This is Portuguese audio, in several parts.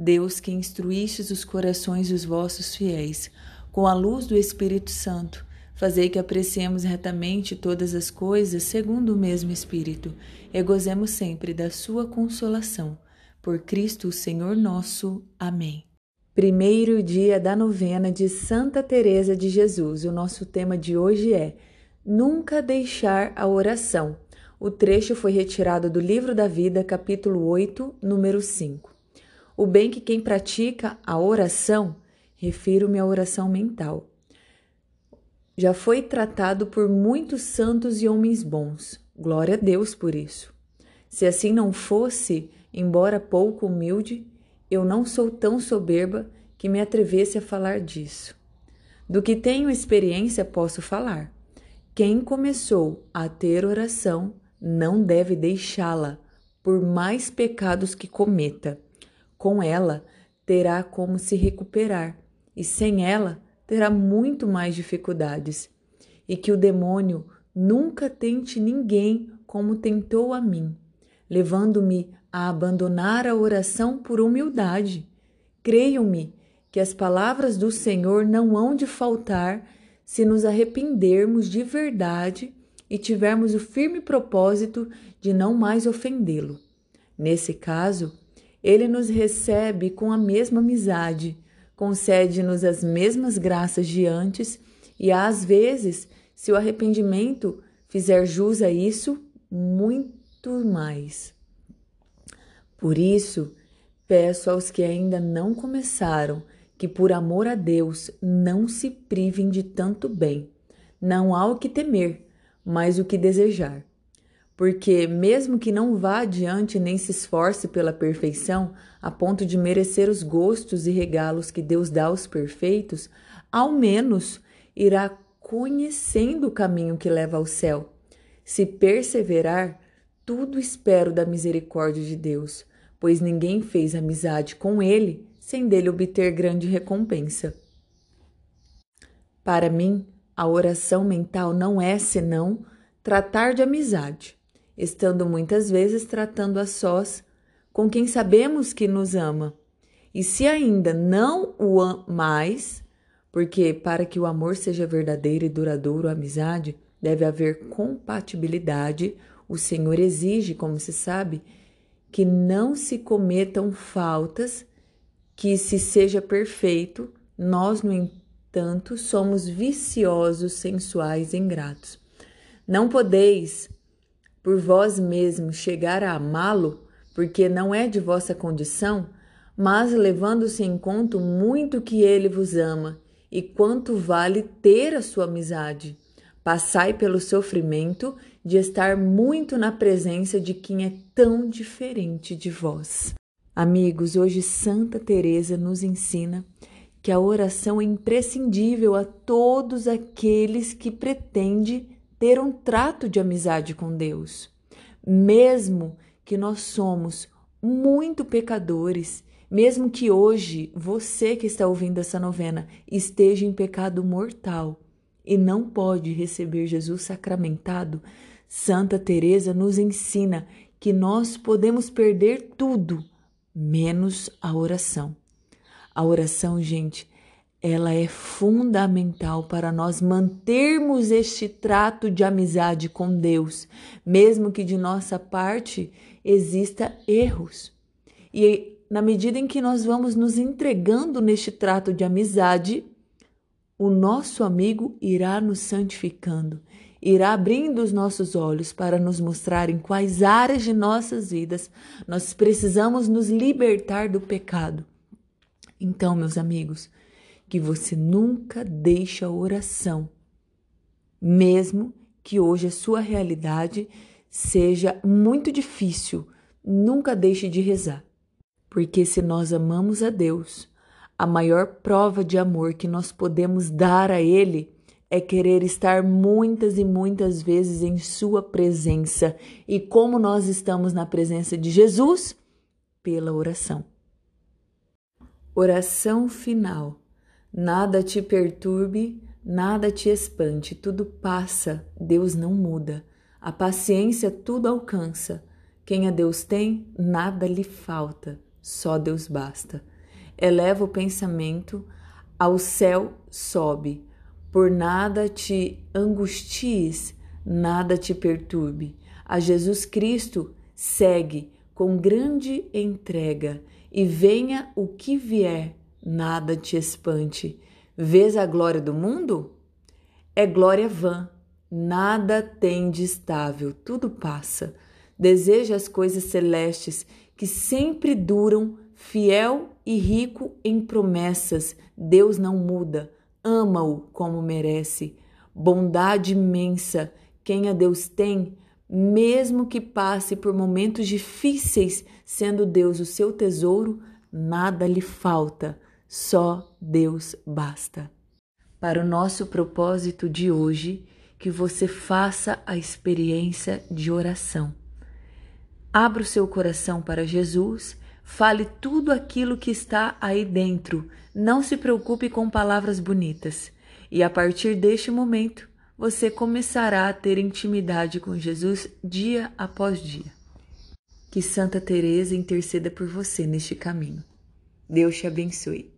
Deus que instruístes os corações dos vossos fiéis, com a luz do Espírito Santo, fazei que apreciemos retamente todas as coisas segundo o mesmo Espírito, e gozemos sempre da sua consolação. Por Cristo, o Senhor nosso. Amém. Primeiro dia da novena de Santa Teresa de Jesus. O nosso tema de hoje é Nunca deixar a oração. O trecho foi retirado do Livro da Vida, capítulo 8, número 5. O bem que quem pratica a oração, refiro-me à oração mental, já foi tratado por muitos santos e homens bons. Glória a Deus por isso. Se assim não fosse, embora pouco humilde, eu não sou tão soberba que me atrevesse a falar disso. Do que tenho experiência, posso falar. Quem começou a ter oração não deve deixá-la, por mais pecados que cometa. Com ela, terá como se recuperar, e sem ela, terá muito mais dificuldades. E que o demônio nunca tente ninguém como tentou a mim, levando-me a abandonar a oração por humildade. Creiam-me que as palavras do Senhor não hão de faltar se nos arrependermos de verdade e tivermos o firme propósito de não mais ofendê-lo. Nesse caso, ele nos recebe com a mesma amizade, concede-nos as mesmas graças de antes e, às vezes, se o arrependimento fizer jus a isso, muito mais. Por isso, peço aos que ainda não começaram que, por amor a Deus, não se privem de tanto bem. Não há o que temer, mas o que desejar porque, mesmo que não vá adiante nem se esforce pela perfeição, a ponto de merecer os gostos e regalos que Deus dá aos perfeitos, ao menos irá conhecendo o caminho que leva ao céu. Se perseverar, tudo espero da misericórdia de Deus, pois ninguém fez amizade com Ele sem dele obter grande recompensa. Para mim, a oração mental não é senão tratar de amizade estando muitas vezes tratando a sós com quem sabemos que nos ama. E se ainda não o mais, porque para que o amor seja verdadeiro e duradouro, a amizade deve haver compatibilidade, o Senhor exige, como se sabe, que não se cometam faltas, que se seja perfeito, nós, no entanto, somos viciosos, sensuais e ingratos. Não podeis por vós mesmos chegar a amá-lo, porque não é de vossa condição, mas levando-se em conta muito que ele vos ama e quanto vale ter a sua amizade. Passai pelo sofrimento de estar muito na presença de quem é tão diferente de vós. Amigos, hoje Santa Teresa nos ensina que a oração é imprescindível a todos aqueles que pretendem ter um trato de amizade com Deus. Mesmo que nós somos muito pecadores, mesmo que hoje você que está ouvindo essa novena esteja em pecado mortal e não pode receber Jesus sacramentado, Santa Teresa nos ensina que nós podemos perder tudo, menos a oração. A oração, gente, ela é fundamental para nós mantermos este trato de amizade com Deus, mesmo que de nossa parte exista erros. E na medida em que nós vamos nos entregando neste trato de amizade, o nosso amigo irá nos santificando, irá abrindo os nossos olhos para nos mostrar em quais áreas de nossas vidas nós precisamos nos libertar do pecado. Então, meus amigos, que você nunca deixe a oração, mesmo que hoje a sua realidade seja muito difícil, nunca deixe de rezar. Porque se nós amamos a Deus, A maior prova de amor que nós podemos dar a Ele é querer estar muitas e muitas vezes em Sua presença. E como nós estamos na presença de Jesus? Pela oração. Oração final. Nada te perturbe, nada te espante, tudo passa, Deus não muda. A paciência tudo alcança. Quem a Deus tem, nada lhe falta, só Deus basta. Eleva o pensamento, ao céu sobe. Por nada te angusties, nada te perturbe. A Jesus Cristo segue com grande entrega e venha o que vier, nada te espante. Vês a glória do mundo? É glória vã, nada tem de estável, tudo passa. Deseja as coisas celestes que sempre duram, fiel e rico em promessas. Deus não muda, ama-o como merece. Bondade imensa, quem a Deus tem, mesmo que passe por momentos difíceis, sendo Deus o seu tesouro, nada lhe falta, só Deus basta. Para o nosso propósito de hoje, que você faça a experiência de oração. Abra o seu coração para Jesus, fale tudo aquilo que está aí dentro. Não se preocupe com palavras bonitas. E a partir deste momento, você começará a ter intimidade com Jesus dia após dia. Que Santa Teresa interceda por você neste caminho. Deus te abençoe.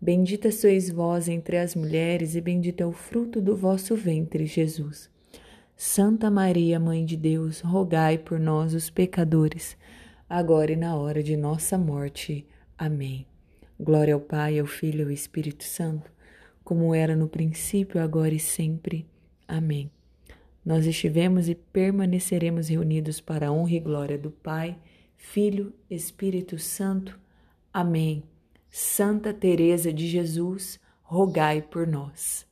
Bendita sois vós entre as mulheres, e bendito é o fruto do vosso ventre, Jesus. Santa Maria, Mãe de Deus, rogai por nós, os pecadores agora e na hora de nossa morte. Amém. Glória ao Pai, ao Filho e ao Espírito Santo, como era no princípio, agora e sempre. Amém. Nós estivemos e permaneceremos reunidos para a honra e glória do Pai, Filho, Espírito Santo. Amém. Santa Teresa de Jesus, rogai por nós.